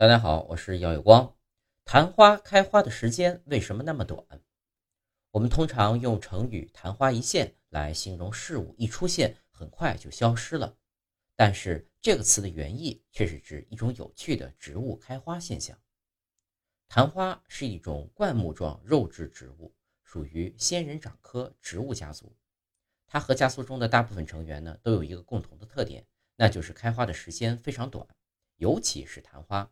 大家好，我是耀有光。昙花开花的时间为什么那么短？我们通常用成语“昙花一现”来形容事物一出现很快就消失了，但是这个词的原意却是指一种有趣的植物开花现象。昙花是一种灌木状肉质植物，属于仙人掌科植物家族。它和家族中的大部分成员呢都有一个共同的特点，那就是开花的时间非常短，尤其是昙花。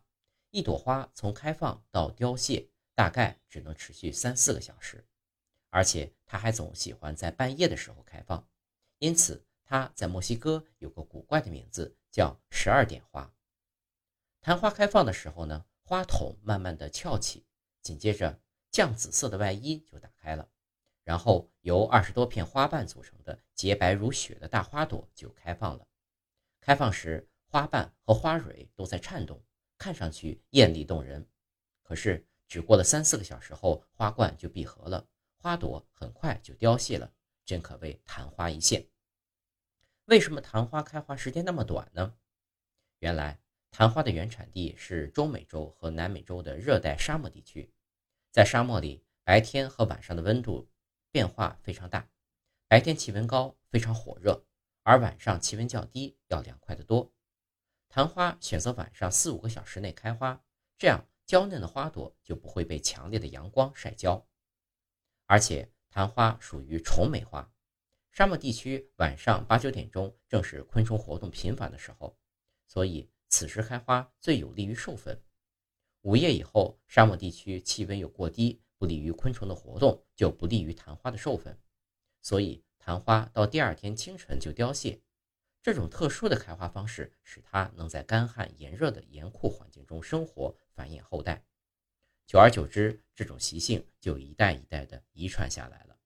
一朵花从开放到凋谢，大概只能持续三四个小时，而且它还总喜欢在半夜的时候开放，因此它在墨西哥有个古怪的名字，叫十二点花。昙花开放的时候呢，花筒慢慢的翘起，紧接着绛紫色的外衣就打开了，然后由二十多片花瓣组成的洁白如雪的大花朵就开放了。开放时，花瓣和花蕊都在颤动。看上去艳丽动人，可是只过了三四个小时后，花冠就闭合了，花朵很快就凋谢了，真可谓昙花一现。为什么昙花开花时间那么短呢？原来昙花的原产地是中美洲和南美洲的热带沙漠地区，在沙漠里，白天和晚上的温度变化非常大，白天气温高，非常火热，而晚上气温较低，要凉快得多。昙花选择晚上四五个小时内开花，这样娇嫩的花朵就不会被强烈的阳光晒焦。而且昙花属于虫媒花，沙漠地区晚上八九点钟正是昆虫活动频繁的时候，所以此时开花最有利于授粉。午夜以后，沙漠地区气温又过低，不利于昆虫的活动，就不利于昙花的授粉，所以昙花到第二天清晨就凋谢。这种特殊的开花方式，使它能在干旱炎热的严酷环境中生活、繁衍后代。久而久之，这种习性就一代一代的遗传下来了。